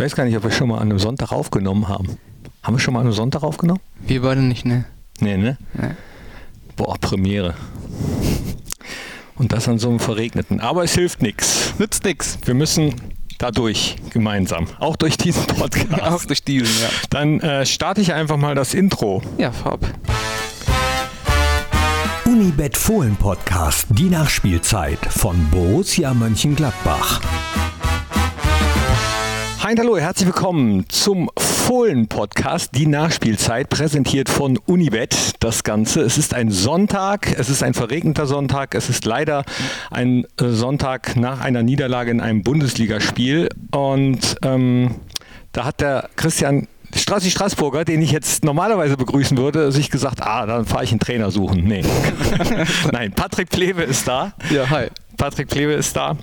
weiß gar nicht, ob wir schon mal an einem Sonntag aufgenommen haben. Haben wir schon mal an einem Sonntag aufgenommen? Wir beide nicht, ne? Nee, ne? Nee. Boah, Premiere. Und das an so einem verregneten. Aber es hilft nichts. Nützt nix. Wir müssen dadurch gemeinsam. Auch durch diesen Podcast. Auch durch diesen, ja. Dann äh, starte ich einfach mal das Intro. Ja, Farb. Unibet Fohlen Podcast, die Nachspielzeit von Borussia Mönchengladbach. Und hallo, herzlich willkommen zum Fohlen-Podcast, die Nachspielzeit, präsentiert von Unibet. Das Ganze. Es ist ein Sonntag, es ist ein verregneter Sonntag, es ist leider ein Sonntag nach einer Niederlage in einem Bundesligaspiel. Und ähm, da hat der Christian Strassi Straßburger, den ich jetzt normalerweise begrüßen würde, sich gesagt, ah, dann fahre ich einen Trainer suchen. Nee. Nein, Patrick Plewe ist da. Ja, hi. Patrick Plewe ist da.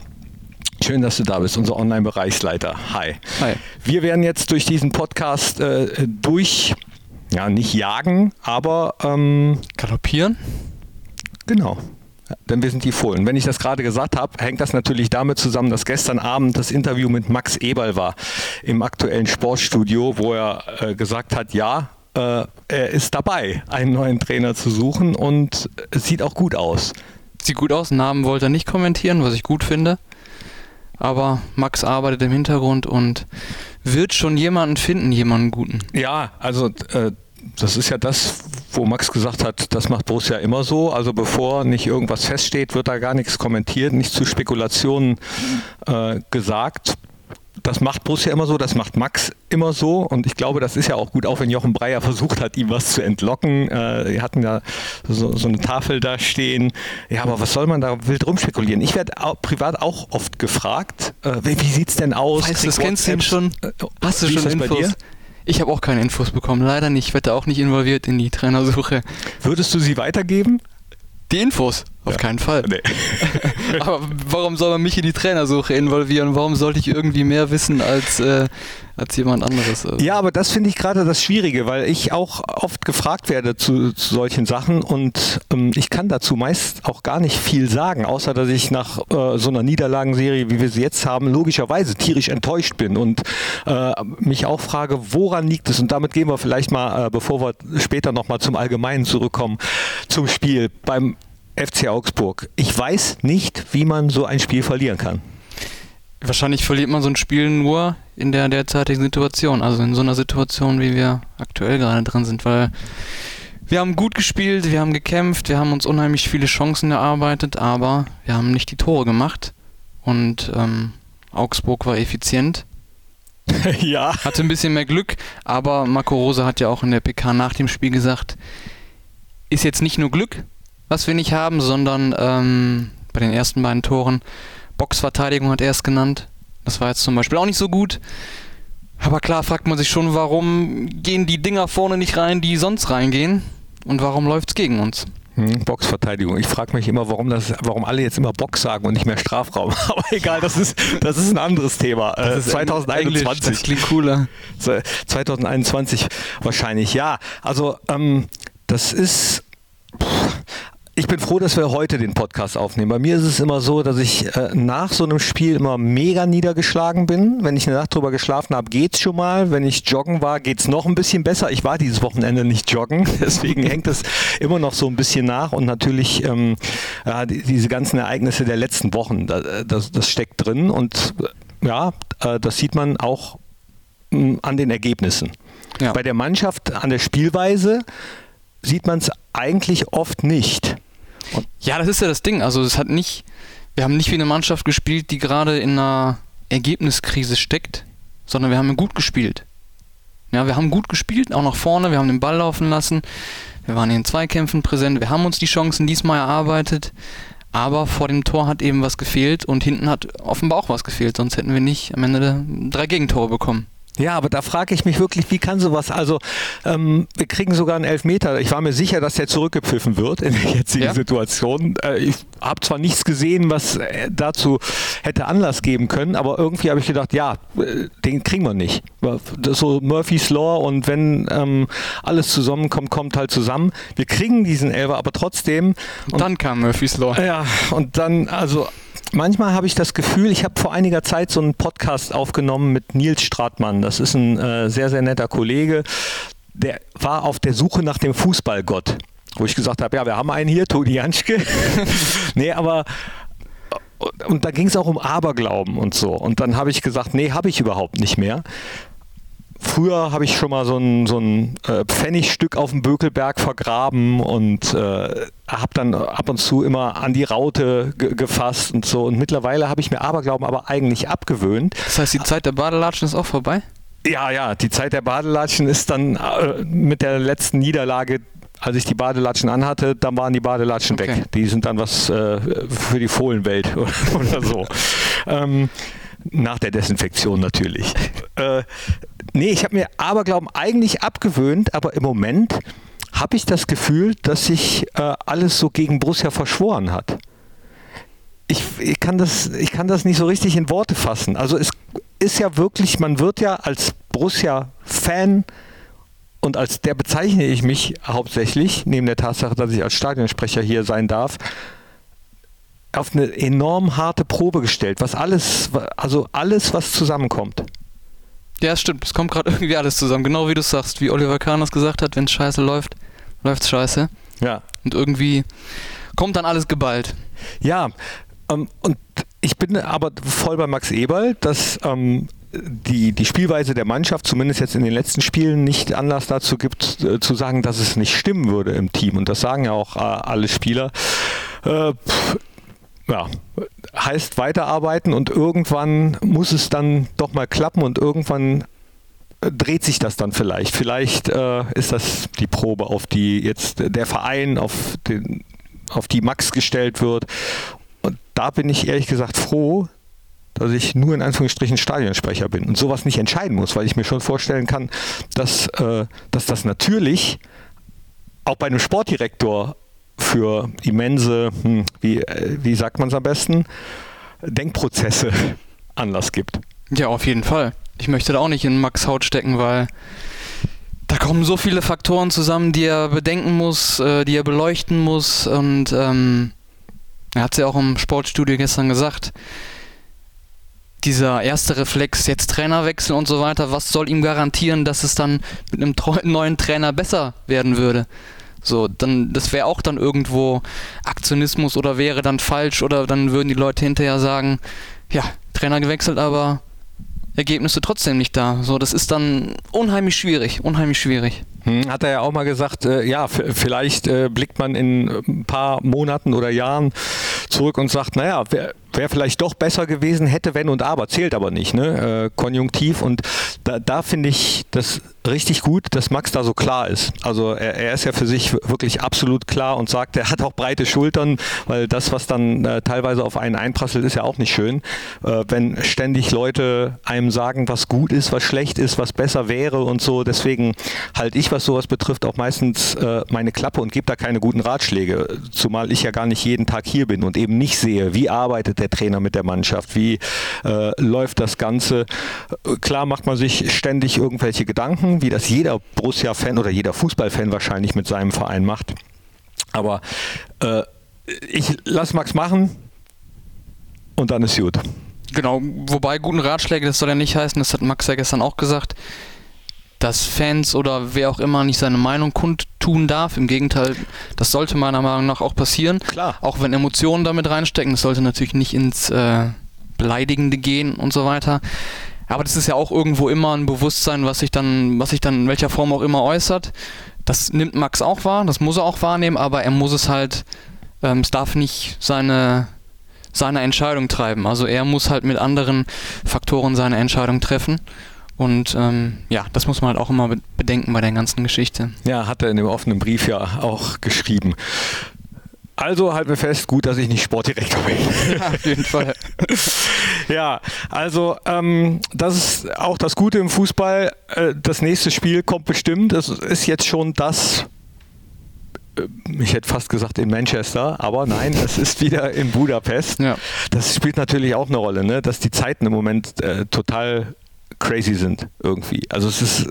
Schön, dass du da bist, unser Online-Bereichsleiter. Hi. Hi. Wir werden jetzt durch diesen Podcast äh, durch, ja, nicht jagen, aber ähm, Galoppieren? genau. Denn wir sind die Fohlen. Wenn ich das gerade gesagt habe, hängt das natürlich damit zusammen, dass gestern Abend das Interview mit Max Eberl war im aktuellen Sportstudio, wo er äh, gesagt hat, ja, äh, er ist dabei, einen neuen Trainer zu suchen und es sieht auch gut aus. Sieht gut aus. Namen wollte er nicht kommentieren, was ich gut finde. Aber Max arbeitet im Hintergrund und wird schon jemanden finden, jemanden guten. Ja, also äh, das ist ja das, wo Max gesagt hat, das macht Borussia immer so. Also bevor nicht irgendwas feststeht, wird da gar nichts kommentiert, nichts zu Spekulationen äh, gesagt. Das macht Borussia immer so, das macht Max immer so und ich glaube, das ist ja auch gut, auch wenn Jochen Breyer versucht hat, ihm was zu entlocken. Äh, wir hatten ja so, so eine Tafel da stehen. Ja, aber was soll man da wild rumspekulieren? Ich werde auch, privat auch oft gefragt, äh, wie, wie sieht's denn aus? Weißt du, das kennst du ihn schon? Äh, Hast du wie schon das bei Infos? dir? Ich habe auch keine Infos bekommen, leider nicht. Ich werde auch nicht involviert in die Trainersuche. Würdest du sie weitergeben? Die Infos? Auf Ja. keinen Fall. Nee. Aber warum soll man mich in die Trainersuche involvieren? Warum sollte ich irgendwie mehr wissen als, äh, als jemand anderes? Also, Ja, aber das finde ich gerade das Schwierige, weil ich auch oft gefragt werde zu, zu solchen Sachen und ähm, ich kann dazu meist auch gar nicht viel sagen, außer dass ich nach äh, so einer Niederlagenserie, wie wir sie jetzt haben, logischerweise tierisch enttäuscht bin und äh, mich auch frage, woran liegt es? Und damit gehen wir vielleicht mal, äh, bevor wir später nochmal zum Allgemeinen zurückkommen, zum Spiel beim FC Augsburg. Ich weiß nicht, wie man so ein Spiel verlieren kann. Wahrscheinlich verliert man so ein Spiel nur in der derzeitigen Situation, also in so einer Situation, wie wir aktuell gerade drin sind, weil wir haben gut gespielt, wir haben gekämpft, wir haben uns unheimlich viele Chancen erarbeitet, aber wir haben nicht die Tore gemacht und ähm, Augsburg war effizient, ja. hatte ein bisschen mehr Glück, aber Marco Rose hat ja auch in der PK nach dem Spiel gesagt, ist jetzt nicht nur Glück, was wir nicht haben, sondern ähm, bei den ersten beiden Toren Boxverteidigung hat er es genannt. Das war jetzt zum Beispiel auch nicht so gut. Aber klar fragt man sich schon, warum gehen die Dinger vorne nicht rein, die sonst reingehen? Und warum läuft's gegen uns? Hm, Boxverteidigung. Ich frage mich immer, warum, das, warum alle jetzt immer Box sagen und nicht mehr Strafraum. Aber egal, das ist, das ist ein anderes Thema. Äh, Das ist Englisch, 2021. Das klingt cooler. So, 2021 wahrscheinlich, ja. Also ähm, das ist. Ich bin froh, dass wir heute den Podcast aufnehmen. Bei mir ist es immer so, dass ich äh, nach so einem Spiel immer mega niedergeschlagen bin. Wenn ich eine Nacht drüber geschlafen habe, geht's schon mal. Wenn ich joggen war, geht's noch ein bisschen besser. Ich war dieses Wochenende nicht joggen, deswegen hängt es immer noch so ein bisschen nach. Und natürlich ähm, ja, die, diese ganzen Ereignisse der letzten Wochen, da- das, das steckt drin. Und äh, ja, äh, das sieht man auch mh, an den Ergebnissen. Ja. Bei der Mannschaft, an der Spielweise sieht man es eigentlich oft nicht. Ja, das ist ja das Ding. Also es hat nicht, wir haben nicht wie eine Mannschaft gespielt, die gerade in einer Ergebniskrise steckt, sondern wir haben gut gespielt. Ja, wir haben gut gespielt, auch nach vorne, wir haben den Ball laufen lassen, wir waren in Zweikämpfen präsent, wir haben uns die Chancen diesmal erarbeitet, aber vor dem Tor hat eben was gefehlt und hinten hat offenbar auch was gefehlt, sonst hätten wir nicht am Ende drei Gegentore bekommen. Ja, aber da frage ich mich wirklich, wie kann sowas, also ähm, wir kriegen sogar einen Elfmeter. Ich war mir sicher, dass der zurückgepfiffen wird in der jetzigen Ja. Situation. Äh, ich habe zwar nichts gesehen, was äh, dazu hätte Anlass geben können, aber irgendwie habe ich gedacht, ja, äh, den kriegen wir nicht. So Murphy's Law und wenn ähm, alles zusammenkommt, kommt halt zusammen. Wir kriegen diesen Elfer, aber trotzdem. Und dann kam Murphy's Law. Ja, und dann, also manchmal habe ich das Gefühl, ich habe vor einiger Zeit so einen Podcast aufgenommen mit Nils Stratmann. Das ist ein äh, sehr, sehr netter Kollege. Der war auf der Suche nach dem Fußballgott. Wo ich gesagt habe, ja, wir haben einen hier, Toni Janschke. nee, aber und da ging es auch um Aberglauben und so. Und dann habe ich gesagt, nee, habe ich überhaupt nicht mehr. Früher habe ich schon mal so ein, so ein äh, Pfennigstück auf dem Bökelberg vergraben und äh, habe dann ab und zu immer an die Raute gefasst und so. Und mittlerweile habe ich mir Aberglauben aber eigentlich abgewöhnt. Das heißt, die Zeit der Badelatschen ist auch vorbei? Ja, ja, die Zeit der Badelatschen ist dann äh, mit der letzten Niederlage als ich die Badelatschen anhatte, dann waren die Badelatschen okay. weg. Die sind dann was äh, für die Fohlenwelt oder so. ähm, nach der Desinfektion natürlich. äh, nee, ich habe mir Aberglauben eigentlich abgewöhnt, aber im Moment habe ich das Gefühl, dass sich äh, alles so gegen Borussia verschworen hat. Ich, ich, kann das, ich kann das nicht so richtig in Worte fassen. Also es ist ja wirklich, man wird ja als Borussia-Fan und als der bezeichne ich mich hauptsächlich, neben der Tatsache, dass ich als Stadionsprecher hier sein darf, auf eine enorm harte Probe gestellt, was alles, also alles, was zusammenkommt. Ja, es stimmt. Es kommt gerade irgendwie alles zusammen. Genau wie du sagst, wie Oliver Kahn das gesagt hat, wenn es scheiße läuft, läuft es scheiße. Ja. Und irgendwie kommt dann alles geballt. Ja, ähm, und ich bin aber voll bei Max Eberl, dass ähm, die, die Spielweise der Mannschaft, zumindest jetzt in den letzten Spielen, nicht Anlass dazu gibt, äh, zu sagen, dass es nicht stimmen würde im Team. Und das sagen ja auch äh, alle Spieler. Äh, pff, ja, heißt weiterarbeiten und irgendwann muss es dann doch mal klappen und irgendwann äh, dreht sich das dann vielleicht. Vielleicht äh, ist das die Probe, auf die jetzt der Verein, auf, den, auf die Max gestellt wird. Und da bin ich ehrlich gesagt froh, dass ich nur in Anführungsstrichen Stadionsprecher bin und sowas nicht entscheiden muss, weil ich mir schon vorstellen kann, dass, äh, dass das natürlich auch bei einem Sportdirektor für immense, hm, wie, äh, wie sagt man es am besten, Denkprozesse Anlass gibt. Ja, auf jeden Fall. Ich möchte da auch nicht in Max Haut stecken, weil da kommen so viele Faktoren zusammen, die er bedenken muss, äh, die er beleuchten muss. Und ähm, er hat es ja auch im Sportstudio gestern gesagt, dieser erste Reflex, jetzt Trainerwechsel und so weiter, was soll ihm garantieren, dass es dann mit einem neuen Trainer besser werden würde? So, dann, das wäre auch dann irgendwo Aktionismus oder wäre dann falsch oder dann würden die Leute hinterher sagen, ja, Trainer gewechselt, aber Ergebnisse trotzdem nicht da. So, das ist dann unheimlich schwierig, unheimlich schwierig. Hm, hat er ja auch mal gesagt, äh, ja, vielleicht äh, blickt man in ein paar Monaten oder Jahren zurück und sagt, naja, wer, Wäre vielleicht doch besser gewesen, hätte, wenn und aber, zählt aber nicht, ne? Äh, konjunktiv. Und da, da finde ich das richtig gut, dass Max da so klar ist. Also er, er, ist ja für sich wirklich absolut klar und sagt, er hat auch breite Schultern, weil das, was dann äh, teilweise auf einen einprasselt, ist ja auch nicht schön. Äh, wenn ständig Leute einem sagen, was gut ist, was schlecht ist, was besser wäre und so. Deswegen halte ich, was sowas betrifft, auch meistens äh, meine Klappe und gebe da keine guten Ratschläge. Zumal ich ja gar nicht jeden Tag hier bin und eben nicht sehe, wie arbeitet der der Trainer mit der Mannschaft? Wie äh, läuft das Ganze? Klar macht man sich ständig irgendwelche Gedanken, wie das jeder Borussia-Fan oder jeder Fußballfan wahrscheinlich mit seinem Verein macht. Aber äh, ich lasse Max machen und dann ist gut. Genau, wobei guten Ratschläge, das soll ja nicht heißen, das hat Max ja gestern auch gesagt, dass Fans oder wer auch immer nicht seine Meinung kundtun darf. Im Gegenteil, das sollte meiner Meinung nach auch passieren. Klar. Auch wenn Emotionen damit reinstecken. Das sollte natürlich nicht ins äh, Beleidigende gehen und so weiter. Aber das ist ja auch irgendwo immer ein Bewusstsein, was sich dann, was sich dann in welcher Form auch immer äußert. Das nimmt Max auch wahr, das muss er auch wahrnehmen, aber er muss es halt, ähm, es darf nicht seine, seine Entscheidung treiben. Also er muss halt mit anderen Faktoren seine Entscheidung treffen. Und ähm, ja, das muss man halt auch immer bedenken bei der ganzen Geschichte. Ja, hat er in dem offenen Brief ja auch geschrieben. Also halten wir fest, gut, dass ich nicht Sportdirektor bin. Ja, auf jeden Fall. ja, also ähm, das ist auch das Gute im Fußball. Äh, das nächste Spiel kommt bestimmt. Das ist jetzt schon das äh, ich hätte fast gesagt in Manchester, aber nein, es ist wieder in Budapest. Ja. Das spielt natürlich auch eine Rolle, ne? dass die Zeiten im Moment äh, total crazy sind irgendwie. Also es ist,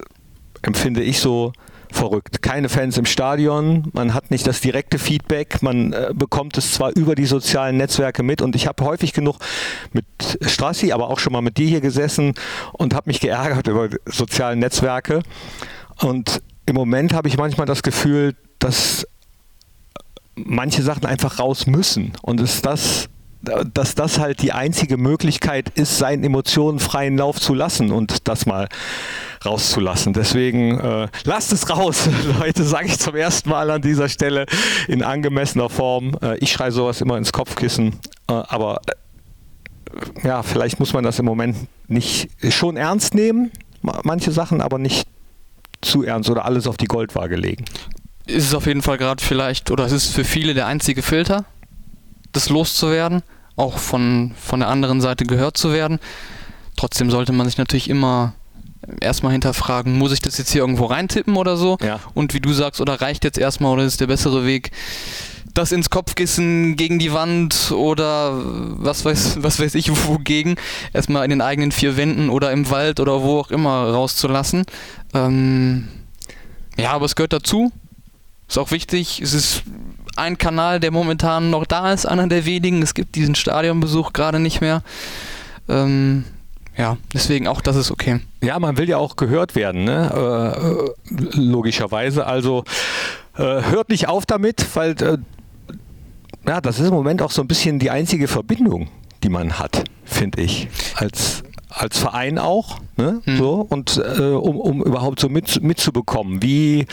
empfinde ich so, verrückt. Keine Fans im Stadion, man hat nicht das direkte Feedback, man äh, bekommt es zwar über die sozialen Netzwerke mit und ich habe häufig genug mit Strassi, aber auch schon mal mit dir hier gesessen und habe mich geärgert über soziale Netzwerke. Und im Moment habe ich manchmal das Gefühl, dass manche Sachen einfach raus müssen und es das dass das halt die einzige Möglichkeit ist, seinen Emotionen freien Lauf zu lassen und das mal rauszulassen. Deswegen äh, lasst es raus, Leute, sage ich zum ersten Mal an dieser Stelle in angemessener Form. Äh, ich schreie sowas immer ins Kopfkissen, äh, aber äh, ja, vielleicht muss man das im Moment nicht schon ernst nehmen, manche Sachen, aber nicht zu ernst oder alles auf die Goldwaage legen. Ist es auf jeden Fall gerade vielleicht, oder es ist für viele der einzige Filter, das loszuwerden, auch von, von der anderen Seite gehört zu werden. Trotzdem sollte man sich natürlich immer erstmal hinterfragen, muss ich das jetzt hier irgendwo reintippen oder so? Ja. Und wie du sagst, oder reicht jetzt erstmal oder ist der bessere Weg, das ins Kopfkissen gegen die Wand oder was weiß, was weiß ich wogegen, erstmal in den eigenen vier Wänden oder im Wald oder wo auch immer rauszulassen. Ähm, ja, aber es gehört dazu. Ist auch wichtig. Es ist ein Kanal, der momentan noch da ist, einer der wenigen. Es gibt diesen Stadionbesuch gerade nicht mehr. Ähm, ja, deswegen auch das ist okay. Ja, man will ja auch gehört werden, ne? Äh, äh logischerweise. Also äh, hört nicht auf damit, weil äh, ja, das ist im Moment auch so ein bisschen die einzige Verbindung, die man hat, finde ich, als als Verein auch, ne? Hm. so und äh, um, um überhaupt so mit, mitzubekommen, wie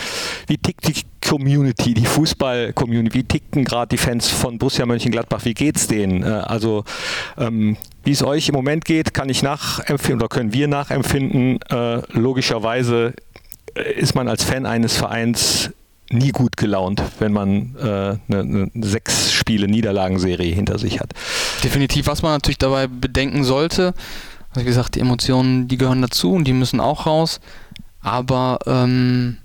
wie tickt die Community, die Fußball-Community, wie ticken gerade die Fans von Borussia Mönchengladbach, wie geht's denen? Äh, also ähm, wie es euch im Moment geht, kann ich nachempfinden oder können wir nachempfinden. Äh, logischerweise äh, ist man als Fan eines Vereins nie gut gelaunt, wenn man äh, eine, eine sechs Spiele Niederlagenserie hinter sich hat. Definitiv, was man natürlich dabei bedenken sollte, wie gesagt, die Emotionen, die gehören dazu und die müssen auch raus. Aber ähm,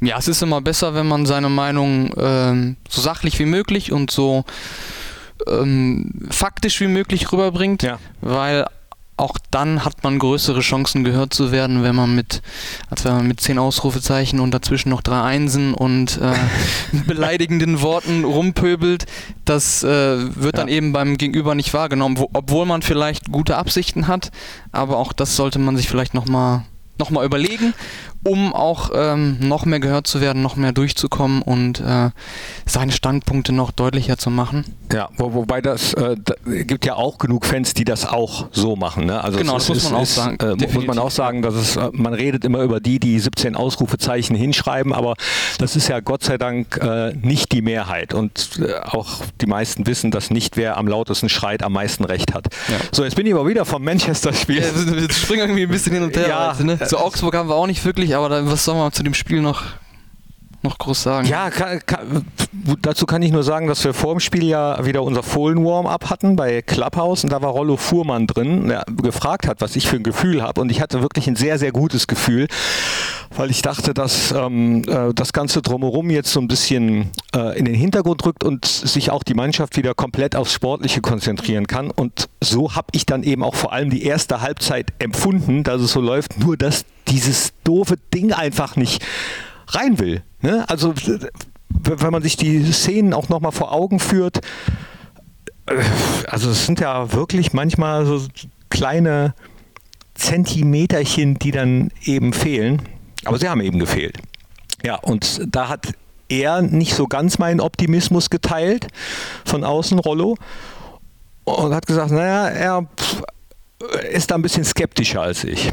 ja, es ist immer besser, wenn man seine Meinung ähm, so sachlich wie möglich und so ähm, faktisch wie möglich rüberbringt, ja. weil auch dann hat man größere Chancen gehört zu werden, wenn man mit, als wenn man mit zehn Ausrufezeichen und dazwischen noch drei Einsen und äh, beleidigenden Worten rumpöbelt. Das äh, wird ja. dann eben beim Gegenüber nicht wahrgenommen, wo, obwohl man vielleicht gute Absichten hat. Aber auch das sollte man sich vielleicht nochmal noch mal überlegen um auch ähm, noch mehr gehört zu werden, noch mehr durchzukommen und äh, seine Standpunkte noch deutlicher zu machen. Ja, wo, wobei das äh, da gibt ja auch genug Fans, die das auch so machen. Ne? Also genau, das muss man auch ist, sagen. Äh, muss man auch sagen, dass es, äh, man redet immer über die, die 17 Ausrufezeichen hinschreiben, aber das ist ja Gott sei Dank äh, nicht die Mehrheit und äh, auch die meisten wissen, dass nicht wer am lautesten schreit, am meisten Recht hat. Ja. So, jetzt bin ich aber wieder vom Manchester-Spiel. Ja, wir springen irgendwie ein bisschen hin und her. Ja, heute, ne? Zu Augsburg haben wir auch nicht wirklich aber dann, was soll man zu dem Spiel noch, noch groß sagen? Ja, kann, kann, dazu kann ich nur sagen, dass wir vor dem Spiel ja wieder unser Fohlen-Warm-Up hatten bei Clubhouse und da war Rollo Fuhrmann drin, der gefragt hat, was ich für ein Gefühl habe und ich hatte wirklich ein sehr, sehr gutes Gefühl, weil ich dachte, dass ähm, äh, das Ganze drumherum jetzt so ein bisschen äh, in den Hintergrund rückt und sich auch die Mannschaft wieder komplett aufs Sportliche konzentrieren kann und so habe ich dann eben auch vor allem die erste Halbzeit empfunden, dass es so läuft, nur dass dieses doofe Ding einfach nicht rein will. Ne? Also wenn man sich die Szenen auch nochmal vor Augen führt, äh, also es sind ja wirklich manchmal so kleine Zentimeterchen, die dann eben fehlen. Aber sie haben eben gefehlt. Ja, und da hat er nicht so ganz meinen Optimismus geteilt von außen, Rollo, und hat gesagt, naja, er ist da ein bisschen skeptischer als ich.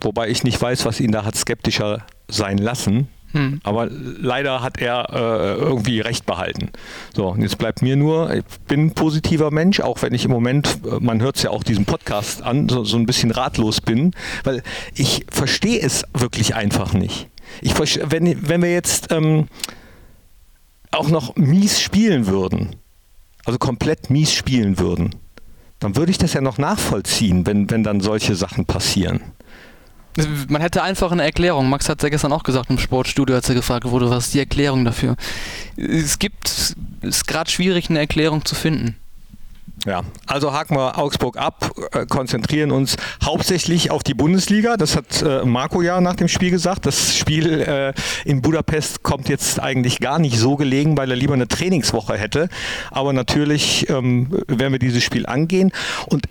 Wobei ich nicht weiß, was ihn da hat skeptischer sein lassen. Hm. Aber leider hat er äh, irgendwie recht behalten. So, und jetzt bleibt mir nur, ich bin ein positiver Mensch, auch wenn ich im Moment, äh, man hört es ja auch diesem Podcast an, so, so ein bisschen ratlos bin, weil ich verstehe es wirklich einfach nicht. Ich wenn, wenn wir jetzt ähm, auch noch mies spielen würden, also komplett mies spielen würden, dann würde ich das ja noch nachvollziehen, wenn, wenn dann solche Sachen passieren. Man hätte einfach eine Erklärung. Max hat es ja gestern auch gesagt im Sportstudio, als er gefragt wurde, was ist die Erklärung dafür? Es gibt, es ist gerade schwierig, eine Erklärung zu finden. Ja, also haken wir Augsburg ab, äh, konzentrieren uns hauptsächlich auf die Bundesliga. Das hat äh, Marco ja nach dem Spiel gesagt. Das Spiel äh, in Budapest kommt jetzt eigentlich gar nicht so gelegen, weil er lieber eine Trainingswoche hätte. Aber natürlich ähm, werden wir dieses Spiel angehen. Und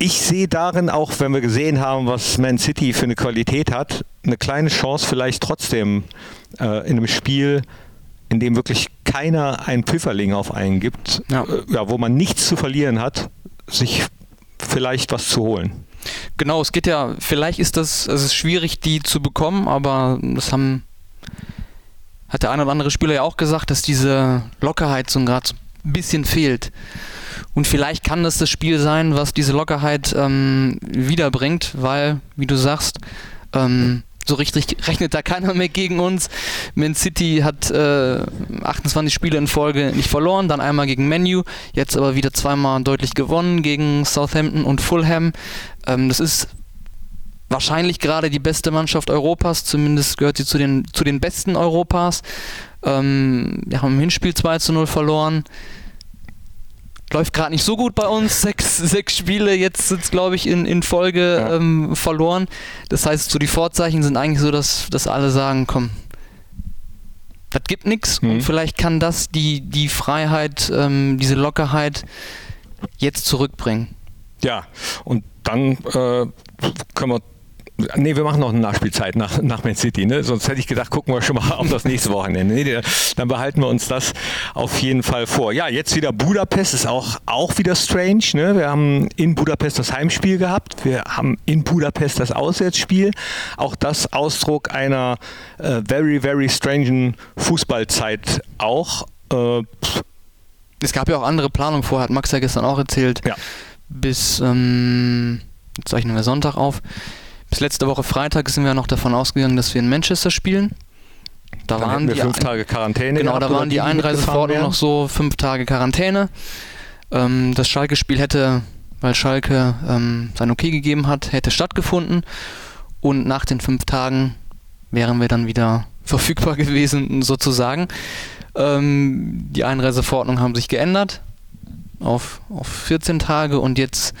ich sehe darin auch, wenn wir gesehen haben, was Man City für eine Qualität hat, eine kleine Chance vielleicht trotzdem äh, in einem Spiel in dem wirklich keiner einen Pfifferling auf einen gibt, ja. Äh, ja, wo man nichts zu verlieren hat, sich vielleicht was zu holen. Genau, es geht ja, vielleicht ist das, es ist schwierig, die zu bekommen, aber das haben, hat der eine oder andere Spieler ja auch gesagt, dass diese Lockerheit so gerade ein bisschen fehlt. Und vielleicht kann das das Spiel sein, was diese Lockerheit ähm, wiederbringt, weil, wie du sagst, ähm, so richtig rechnet da keiner mehr gegen uns. Man City hat äh, 28 Spiele in Folge nicht verloren, dann einmal gegen Menu, jetzt aber wieder zweimal deutlich gewonnen gegen Southampton und Fulham. Ähm, das ist wahrscheinlich gerade die beste Mannschaft Europas, zumindest gehört sie zu den, zu den besten Europas. Ähm, wir haben im Hinspiel 2 zu 0 verloren läuft gerade nicht so gut bei uns. Sechs, sechs Spiele jetzt sind glaube ich, in, in Folge ja. ähm, verloren. Das heißt, so die Vorzeichen sind eigentlich so, dass, dass alle sagen, komm, das gibt nichts mhm. und vielleicht kann das die, die Freiheit, ähm, diese Lockerheit jetzt zurückbringen. Ja, und dann äh, können wir Nee, wir machen noch eine Nachspielzeit nach, nach Man City. Ne? Sonst hätte ich gedacht, gucken wir schon mal auf das nächste Wochenende. Nee, dann behalten wir uns das auf jeden Fall vor. Ja, jetzt wieder Budapest ist auch, auch wieder strange. Ne? Wir haben in Budapest das Heimspiel gehabt. Wir haben in Budapest das Auswärtsspiel. Auch das Ausdruck einer äh, very, very strangen Fußballzeit auch. Äh, es gab ja auch andere Planungen vorher, hat Max ja gestern auch erzählt. Ja. Bis, ähm, jetzt zeichnen wir Sonntag auf bis letzte Woche Freitag sind wir noch davon ausgegangen, dass wir in Manchester spielen. Da Dann waren wir fünf Tage Quarantäne. Genau, da waren die Einreiseverordnungen noch so fünf Tage Quarantäne. Ähm, das Schalke-Spiel hätte, weil Schalke ähm, sein Okay gegeben hat, hätte stattgefunden. Und nach den fünf Tagen wären wir dann wieder verfügbar gewesen, sozusagen. Ähm, die Einreiseverordnungen haben sich geändert auf, auf 14 Tage und jetzt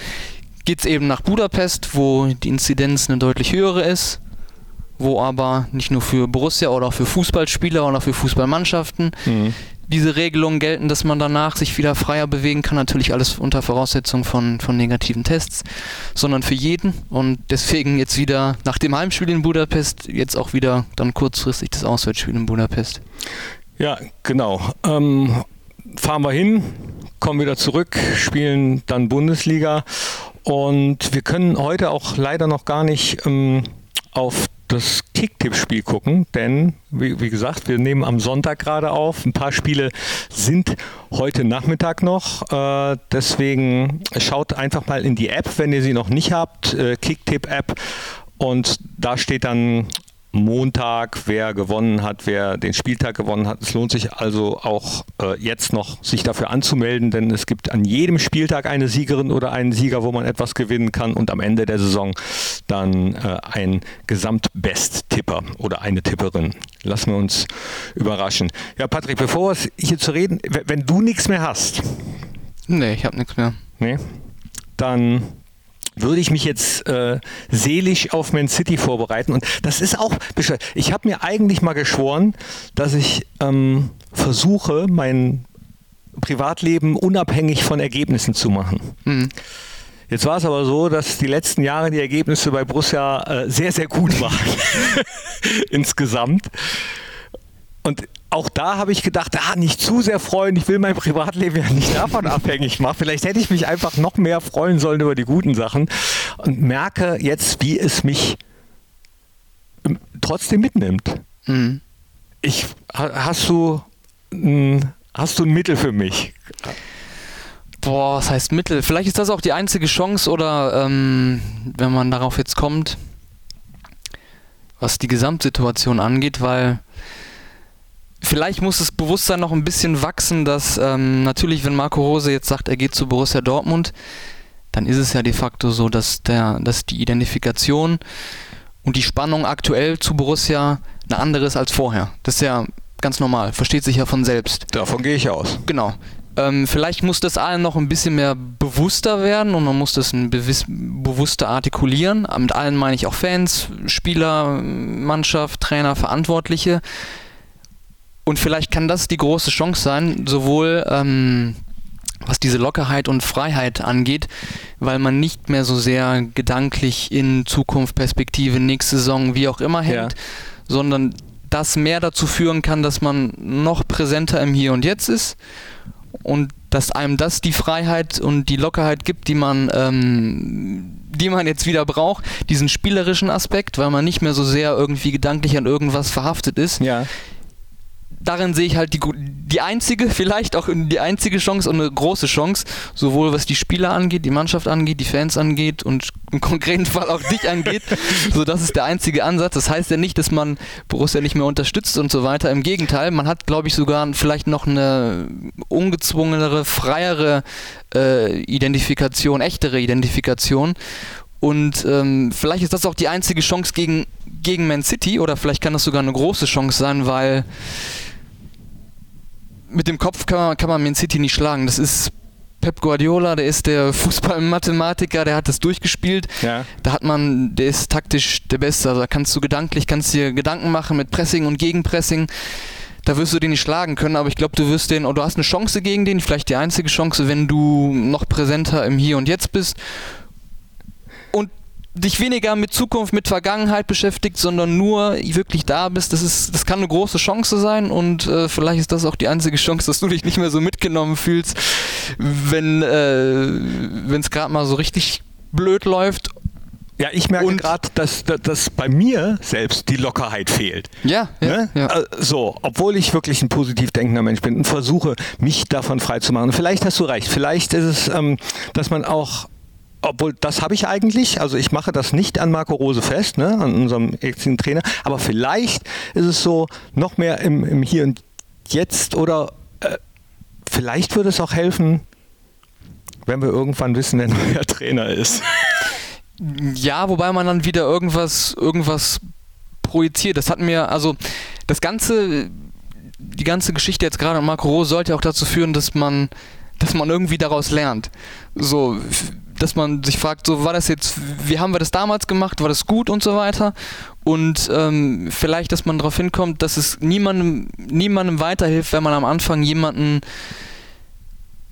geht es eben nach Budapest, wo die Inzidenz eine deutlich höhere ist, wo aber nicht nur für Borussia oder auch für Fußballspieler oder für Fußballmannschaften mhm. diese Regelungen gelten, dass man danach sich wieder freier bewegen kann, natürlich alles unter Voraussetzung von, von negativen Tests, sondern für jeden und deswegen jetzt wieder nach dem Heimspiel in Budapest, jetzt auch wieder dann kurzfristig das Auswärtsspiel in Budapest. Ja, genau. Ähm, fahren wir hin, kommen wieder zurück, spielen dann Bundesliga und wir können heute auch leider noch gar nicht ähm, auf das Kicktipp-Spiel gucken, denn wie, wie, gesagt, wir nehmen am Sonntag gerade auf. Ein paar Spiele sind heute Nachmittag noch. Äh, deswegen schaut einfach mal in die App, wenn ihr sie noch nicht habt, äh, Kicktipp-App. Und da steht dann Montag, wer gewonnen hat, wer den Spieltag gewonnen hat. Es lohnt sich also auch äh, jetzt noch, sich dafür anzumelden, denn es gibt an jedem Spieltag eine Siegerin oder einen Sieger, wo man etwas gewinnen kann und am Ende der Saison dann äh, ein Gesamtbest-Tipper oder eine Tipperin. Lassen wir uns überraschen. Ja, Patrick, bevor wir hier zu reden, wenn du nichts mehr hast. Nee, ich habe nichts mehr. Nee. Dann würde ich mich jetzt äh, seelisch auf Man City vorbereiten. Und das ist auch, ich habe mir eigentlich mal geschworen, dass ich ähm, versuche, mein Privatleben unabhängig von Ergebnissen zu machen. Mhm. Jetzt war es aber so, dass die letzten Jahre die Ergebnisse bei Borussia äh, sehr, sehr gut waren. Insgesamt. Und auch da habe ich gedacht, ah, nicht zu sehr freuen, ich will mein Privatleben ja nicht davon abhängig machen. Vielleicht hätte ich mich einfach noch mehr freuen sollen über die guten Sachen und merke jetzt, wie es mich ähm, trotzdem mitnimmt. Mhm. Ich, hast du, hast du ein Mittel für mich? Boah, was heißt Mittel? Vielleicht ist das auch die einzige Chance oder ähm, wenn man darauf jetzt kommt, was die Gesamtsituation angeht, weil Vielleicht muss das Bewusstsein noch ein bisschen wachsen, dass ähm, natürlich, wenn Marco Rose jetzt sagt, er geht zu Borussia Dortmund, dann ist es ja de facto so, dass, der, dass die Identifikation und die Spannung aktuell zu Borussia eine andere ist als vorher. Das ist ja ganz normal, versteht sich ja von selbst. Davon gehe ich aus. Genau. Ähm, vielleicht muss das allen noch ein bisschen mehr bewusster werden und man muss das ein bewusster artikulieren. Mit allen meine ich auch Fans, Spieler, Mannschaft, Trainer, Verantwortliche. Und vielleicht kann das die große Chance sein, sowohl ähm, was diese Lockerheit und Freiheit angeht, weil man nicht mehr so sehr gedanklich in Zukunft, Perspektive, nächste Saison, wie auch immer hängt, ja. sondern das mehr dazu führen kann, dass man noch präsenter im Hier und Jetzt ist und dass einem das die Freiheit und die Lockerheit gibt, die man, ähm, die man jetzt wieder braucht, diesen spielerischen Aspekt, weil man nicht mehr so sehr irgendwie gedanklich an irgendwas verhaftet ist. Ja darin sehe ich halt die, die einzige, vielleicht auch die einzige Chance und eine große Chance, sowohl was die Spieler angeht, die Mannschaft angeht, die Fans angeht und im konkreten Fall auch dich angeht. so, das ist der einzige Ansatz. Das heißt ja nicht, dass man Borussia nicht mehr unterstützt und so weiter. Im Gegenteil, man hat, glaube ich, sogar vielleicht noch eine ungezwungenere, freiere äh, Identifikation, echtere Identifikation. Und ähm, vielleicht ist das auch die einzige Chance gegen, gegen Man City oder vielleicht kann das sogar eine große Chance sein, weil mit dem Kopf kann man, kann man Man City nicht schlagen. Das ist Pep Guardiola, der ist der Fußballmathematiker, der hat das durchgespielt. Ja. Da hat man, der ist taktisch der Beste. Also da kannst du gedanklich, kannst dir Gedanken machen mit Pressing und Gegenpressing. Da wirst du den nicht schlagen können, aber ich glaube, du wirst den, oder du hast eine Chance gegen den, vielleicht die einzige Chance, wenn du noch präsenter im Hier und Jetzt bist dich weniger mit Zukunft, mit Vergangenheit beschäftigt, sondern nur wirklich da bist, das ist, das kann eine große Chance sein und äh, vielleicht ist das auch die einzige Chance, dass du dich nicht mehr so mitgenommen fühlst, wenn äh, es gerade mal so richtig blöd läuft. Ja, ich merke gerade, dass, dass, dass, bei mir selbst die Lockerheit fehlt. Ja, ja, ne? ja. Äh, so, obwohl ich wirklich ein positiv denkender Mensch bin und versuche, mich davon frei zu machen. Vielleicht hast du recht. Vielleicht ist es, ähm, dass man auch obwohl das habe ich eigentlich, also ich mache das nicht an Marco Rose fest, ne, an unserem jetzigen Trainer, aber vielleicht ist es so noch mehr im, im Hier und Jetzt oder äh, vielleicht würde es auch helfen, wenn wir irgendwann wissen, wer neuer Trainer ist. Ja, wobei man dann wieder irgendwas, irgendwas projiziert. Das hat mir, also das ganze, die ganze Geschichte jetzt gerade an Marco Rose sollte auch dazu führen, dass man, dass man irgendwie daraus lernt. So, dass man sich fragt, so war das jetzt, wie haben wir das damals gemacht, war das gut und so weiter. Und ähm, vielleicht, dass man darauf hinkommt, dass es niemandem, niemandem weiterhilft, wenn man am Anfang jemanden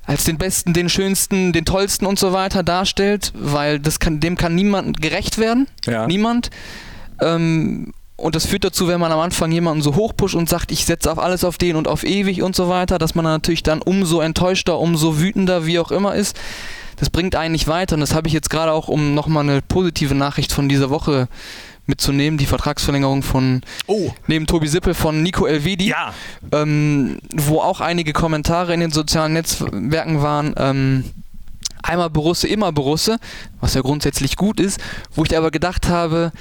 als den besten, den schönsten, den tollsten und so weiter darstellt, weil das kann, dem kann niemand gerecht werden. Ja. Niemand. Ähm, und das führt dazu, wenn man am Anfang jemanden so hochpusht und sagt, ich setze auf alles auf den und auf ewig und so weiter, dass man dann natürlich dann umso enttäuschter, umso wütender, wie auch immer ist das bringt einen nicht weiter. Und das habe ich jetzt gerade auch, um nochmal eine positive Nachricht von dieser Woche mitzunehmen, die Vertragsverlängerung von oh. neben Tobi Sippel von Nico Elvedi, ja. ähm, wo auch einige Kommentare in den sozialen Netzwerken waren. Ähm, einmal Borusse, immer Borusse, was ja grundsätzlich gut ist, wo ich aber gedacht habe,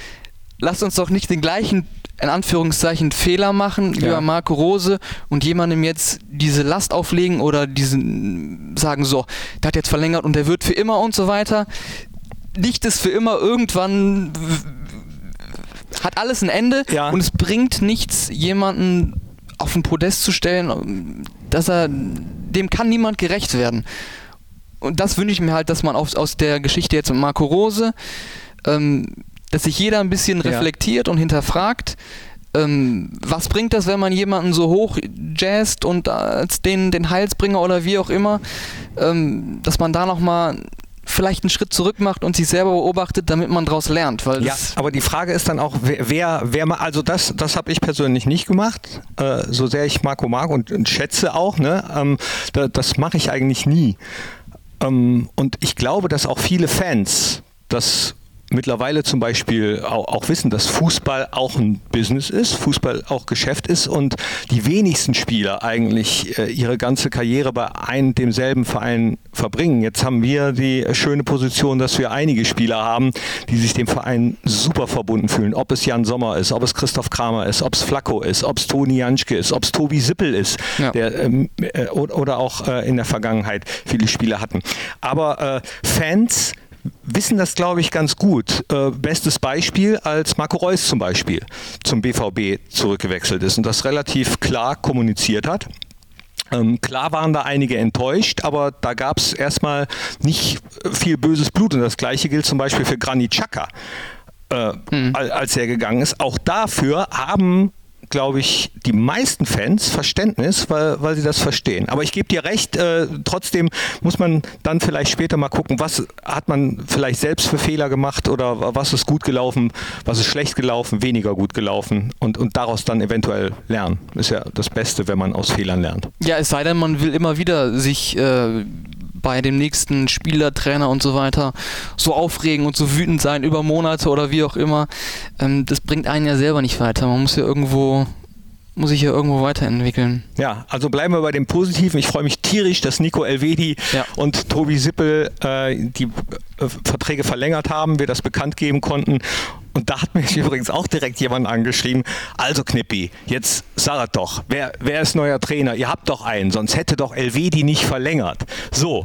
lasst uns doch nicht den gleichen in Anführungszeichen Fehler machen ja. über Marco Rose und jemandem jetzt diese Last auflegen oder diesen sagen so, der hat jetzt verlängert und der wird für immer und so weiter. Nicht ist für immer irgendwann hat alles ein Ende ja. und es bringt nichts, jemanden auf ein Podest zu stellen, dass er dem kann niemand gerecht werden. Und das wünsche ich mir halt, dass man aus, aus der Geschichte jetzt mit Marco Rose ähm, dass sich jeder ein bisschen reflektiert ja. und hinterfragt, ähm, was bringt das, wenn man jemanden so hoch jazzt und als den, den Heilsbringer oder wie auch immer, ähm, dass man da nochmal vielleicht einen Schritt zurück macht und sich selber beobachtet, damit man daraus lernt. Ja, aber die Frage ist dann auch, wer, wer, wer also das, das habe ich persönlich nicht gemacht, äh, so sehr ich Marco mag und, und schätze auch, ne, ähm, da, das mache ich eigentlich nie. Ähm, und ich glaube, dass auch viele Fans das mittlerweile zum Beispiel auch, auch, wissen, dass Fußball auch ein Business ist, Fußball auch Geschäft ist und die wenigsten Spieler eigentlich äh, ihre ganze Karriere bei einem demselben Verein verbringen. Jetzt haben wir die schöne Position, dass wir einige Spieler haben, die sich dem Verein super verbunden fühlen. Ob es Jan Sommer ist, ob es Christoph Kramer ist, ob es Flacco ist, ob es Toni Janschke ist, ob es Tobi Sippel ist, ja. der, ähm, äh, oder auch äh, in der Vergangenheit viele Spieler hatten. Aber äh, Fans wissen das, glaube ich, ganz gut. Äh, bestes Beispiel, als Marco Reus zum Beispiel zum BVB zurückgewechselt ist und das relativ klar kommuniziert hat. Ähm, klar waren da einige enttäuscht, aber da gab es erstmal nicht viel böses Blut. Und das gleiche gilt zum Beispiel für Granit Xhaka, äh, mhm. als er gegangen ist. Auch dafür haben glaube ich, die meisten Fans Verständnis, weil, weil sie das verstehen. Aber ich gebe dir recht, äh, trotzdem muss man dann vielleicht später mal gucken, was hat man vielleicht selbst für Fehler gemacht oder was ist gut gelaufen, was ist schlecht gelaufen, weniger gut gelaufen und, und daraus dann eventuell lernen. Ist ja das Beste, wenn man aus Fehlern lernt. Ja, es sei denn, man will immer wieder sich äh, bei dem nächsten Spieler, Trainer und so weiter so aufregen und so wütend sein über Monate oder wie auch immer. Ähm, das bringt einen ja selber nicht weiter. Man muss ja irgendwo muss ich ja irgendwo weiterentwickeln. Ja, also bleiben wir bei dem Positiven. Ich freue mich tierisch, dass Nico Elvedi ja. und Tobi Sippel äh, die äh, Verträge verlängert haben, wir das bekannt geben konnten. Und da hat mich übrigens auch direkt jemand angeschrieben, also Knippi, jetzt sag doch, wer, wer ist neuer Trainer? Ihr habt doch einen, sonst hätte doch Elvedi nicht verlängert. So,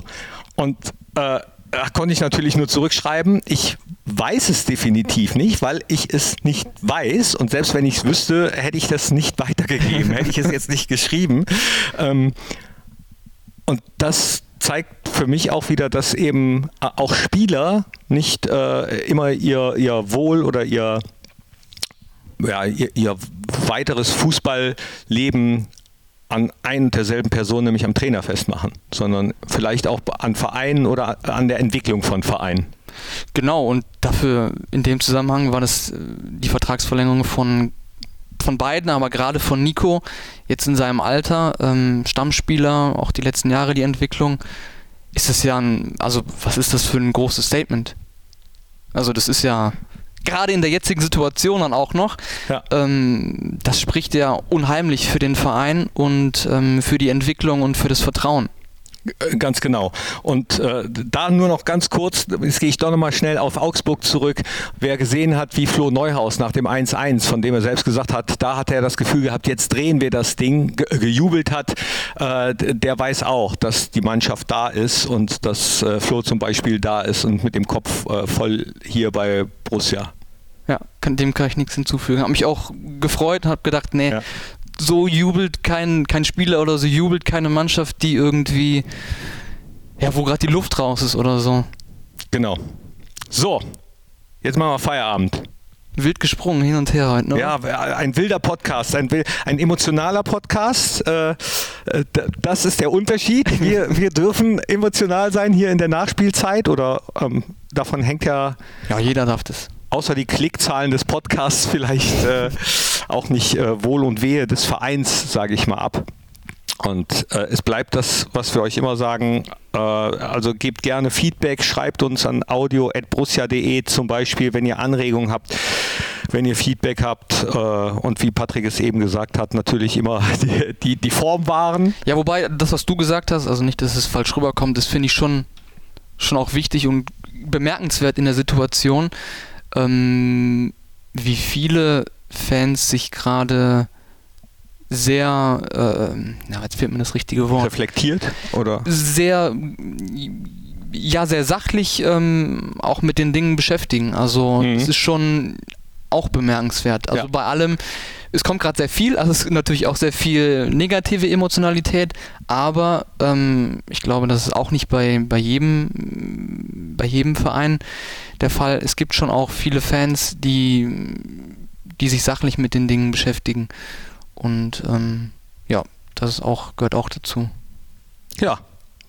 und äh, da konnte ich natürlich nur zurückschreiben, ich weiß es definitiv nicht, weil ich es nicht weiß und selbst wenn ich es wüsste, hätte ich das nicht weitergegeben, hätte ich es jetzt nicht geschrieben. Ähm, und das zeigt für mich auch wieder, dass eben äh, auch Spieler nicht äh, immer ihr, ihr Wohl oder ihr, ja, ihr, ihr weiteres Fußballleben an ein und derselben Person, nämlich am Trainer festmachen, sondern vielleicht auch an Vereinen oder an der Entwicklung von Vereinen. Genau, und dafür in dem Zusammenhang war das äh, die Vertragsverlängerung von, von beiden, aber gerade von Nico, jetzt in seinem Alter, ähm, Stammspieler, auch die letzten Jahre die Entwicklung, ist es ja ein, also was ist das für ein großes Statement? Also das ist ja gerade in der jetzigen Situation dann auch noch, ja. ähm, das spricht ja unheimlich für den Verein und ähm, für die Entwicklung und für das Vertrauen. Äh, ganz genau. Und äh, da nur noch ganz kurz, jetzt gehe ich doch nochmal schnell auf Augsburg zurück. Wer gesehen hat, wie Flo Neuhaus nach dem 1-1, von dem er selbst gesagt hat, da hat er das Gefühl gehabt, jetzt drehen wir das Ding, ge gejubelt hat, äh, der weiß auch, dass die Mannschaft da ist und dass äh, Flo zum Beispiel da ist und mit dem Kopf äh, voll hier bei Borussia. Ja, kann, dem kann ich nichts hinzufügen. Habe mich auch gefreut und habe gedacht, nee, ja so jubelt kein, kein Spieler oder so jubelt keine Mannschaft, die irgendwie, ja, wo gerade die Luft raus ist oder so. Genau. So, jetzt machen wir Feierabend. Wild gesprungen hin und her heute, ne? Ja, ein wilder Podcast, ein, ein emotionaler Podcast. Äh, äh das ist der Unterschied. Wir, wir dürfen emotional sein hier in der Nachspielzeit oder ähm, davon hängt ja. Ja, jeder darf das außer die Klickzahlen des Podcasts vielleicht äh, auch nicht äh, Wohl und Wehe des Vereins, sage ich mal, ab. Und äh, es bleibt das, was wir euch immer sagen. Äh, also gebt gerne Feedback, schreibt uns an audio.brussia.de zum Beispiel, wenn ihr Anregungen habt, wenn ihr Feedback habt. Äh, und wie Patrick es eben gesagt hat, natürlich immer die, die, die Form wahren. Ja, wobei das, was du gesagt hast, also nicht, dass es falsch rüberkommt, das finde ich schon, schon auch wichtig und bemerkenswert in der Situation ähm, wie viele Fans sich gerade sehr, äh, ja, jetzt fehlt mir das richtige Wort. Reflektiert oder? Sehr, ja, sehr sachlich ähm, auch mit den Dingen beschäftigen. Also mhm. es ist schon auch bemerkenswert. Also ja. bei allem, es kommt gerade sehr viel, also es ist natürlich auch sehr viel negative Emotionalität, aber ähm, ich glaube, das ist auch nicht bei, bei jedem, bei jedem Verein der Fall. Es gibt schon auch viele Fans, die, die sich sachlich mit den Dingen beschäftigen. Und ähm, ja, das auch, gehört auch dazu. Ja,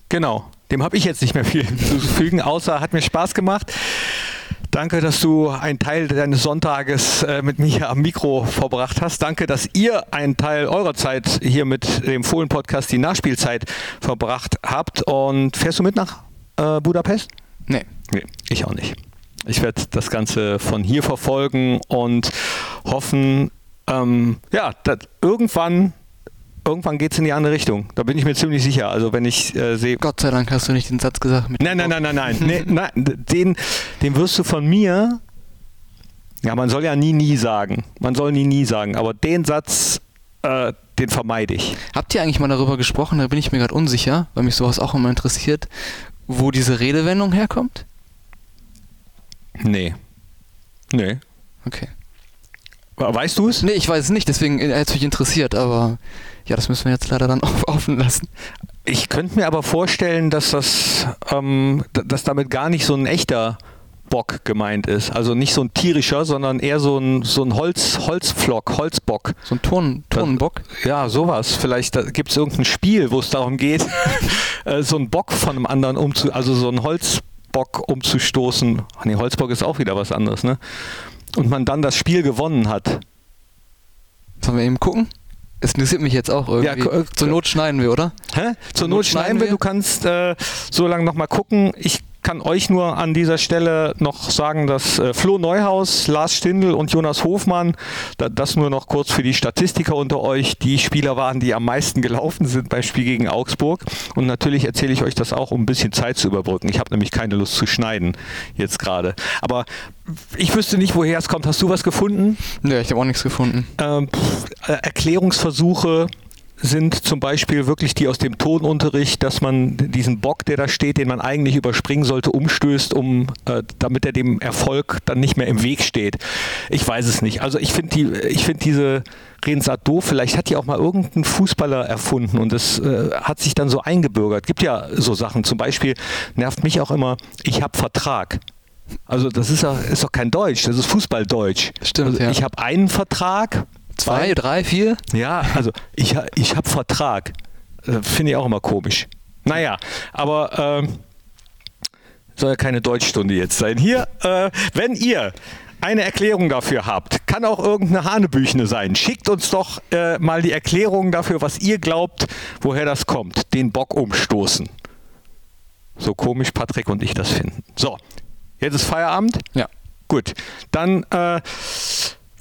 genau. Dem habe ich jetzt nicht mehr viel hinzuzufügen, außer hat mir Spaß gemacht. Danke, dass du einen Teil deines Sonntages äh, mit mir am Mikro verbracht hast. Danke, dass ihr einen Teil eurer Zeit hier mit dem Fohlen-Podcast, die Nachspielzeit, verbracht habt. Und fährst du mit nach äh, Budapest? Nee. Nee, ich auch nicht. Ich werde das Ganze von hier verfolgen und hoffen, ähm, ja, irgendwann irgendwann geht es in die andere Richtung. Da bin ich mir ziemlich sicher. Also wenn ich äh, sehe. Gott sei Dank hast du nicht den Satz gesagt. nein, nein, nein, nein, nein, nee, nein. Den, den wirst du von mir. Ja, man soll ja nie, nie sagen. Man soll nie, nie sagen. Aber den Satz, äh, den vermeide ich. Habt ihr eigentlich mal darüber gesprochen? Da bin ich mir gerade unsicher, weil mich sowas auch immer interessiert, wo diese Redewendung herkommt? Nee. Nee. Okay. Weißt du es? Nee, ich weiß es nicht, deswegen äh, hätte es mich interessiert, aber ja, das müssen wir jetzt leider dann auf, offen lassen. Ich könnte mir aber vorstellen, dass das, ähm, dass damit gar nicht so ein echter Bock gemeint ist. Also nicht so ein tierischer, sondern eher so ein, so ein Holz, Holzpflock, Holzbock. So ein Turn, Turnenbock. Ja, sowas. Vielleicht gibt es irgendein Spiel, wo es darum geht, äh, so einen Bock von einem anderen umzu, also so einen Holzbock umzustoßen. Ach nee, Holzbock ist auch wieder was anderes, ne? Und man dann das Spiel gewonnen hat. Sollen wir eben gucken? Es interessiert mich jetzt auch irgendwie. Ja, äh, Zur Not schneiden wir, oder? Hä? Zur Not schneiden wir. Du kannst äh, so lange nochmal gucken. Ich kann euch nur an dieser Stelle noch sagen, dass äh, Flo Neuhaus, Lars Stindl und Jonas Hofmann, da, das nur noch kurz für die Statistiker unter euch, die Spieler waren, die am meisten gelaufen sind beim Spiel gegen Augsburg. Und natürlich erzähle ich euch das auch, um ein bisschen Zeit zu überbrücken. Ich habe nämlich keine Lust zu schneiden jetzt gerade. Aber ich wüsste nicht, woher es kommt. Hast du was gefunden? Ja, ich habe auch nichts gefunden. Ähm, äh, Erklärungsversuche sind zum Beispiel wirklich die aus dem Tonunterricht, dass man diesen Bock, der da steht, den man eigentlich überspringen sollte, umstößt, um äh, damit er dem Erfolg dann nicht mehr im Weg steht. Ich weiß es nicht. Also ich finde die, ich finde diese Redensart doof. Vielleicht hat die auch mal irgendein Fußballer erfunden und das äh, hat sich dann so eingebürgert. Gibt ja so Sachen. Zum Beispiel nervt mich auch immer, ich habe Vertrag. Also das ist doch, ist doch kein Deutsch, das ist Fußballdeutsch. Stimmt, also ja. Ich habe einen Vertrag. Zwei, drei, vier? Ja, also ich, ich habe Vertrag. Äh, Finde ich auch immer komisch. Naja, aber ähm, soll ja keine Deutschstunde jetzt sein. Hier, äh, wenn ihr eine Erklärung dafür habt, kann auch irgendeine Hanebüchne sein. Schickt uns doch äh, mal die Erklärung dafür, was ihr glaubt, woher das kommt. Den Bock umstoßen. So komisch Patrick und ich das finden. So, jetzt ist Feierabend. Ja. Gut, dann äh,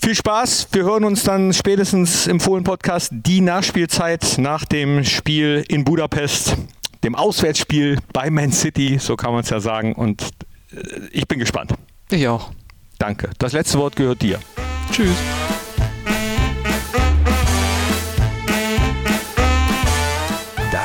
viel Spaß. Wir hören uns dann spätestens im Fohlen-Podcast die Nachspielzeit nach dem Spiel in Budapest, dem Auswärtsspiel bei Man City, so kann man es ja sagen. Und äh, ich bin gespannt. Ich auch. Danke. Das letzte Wort gehört dir. Tschüss.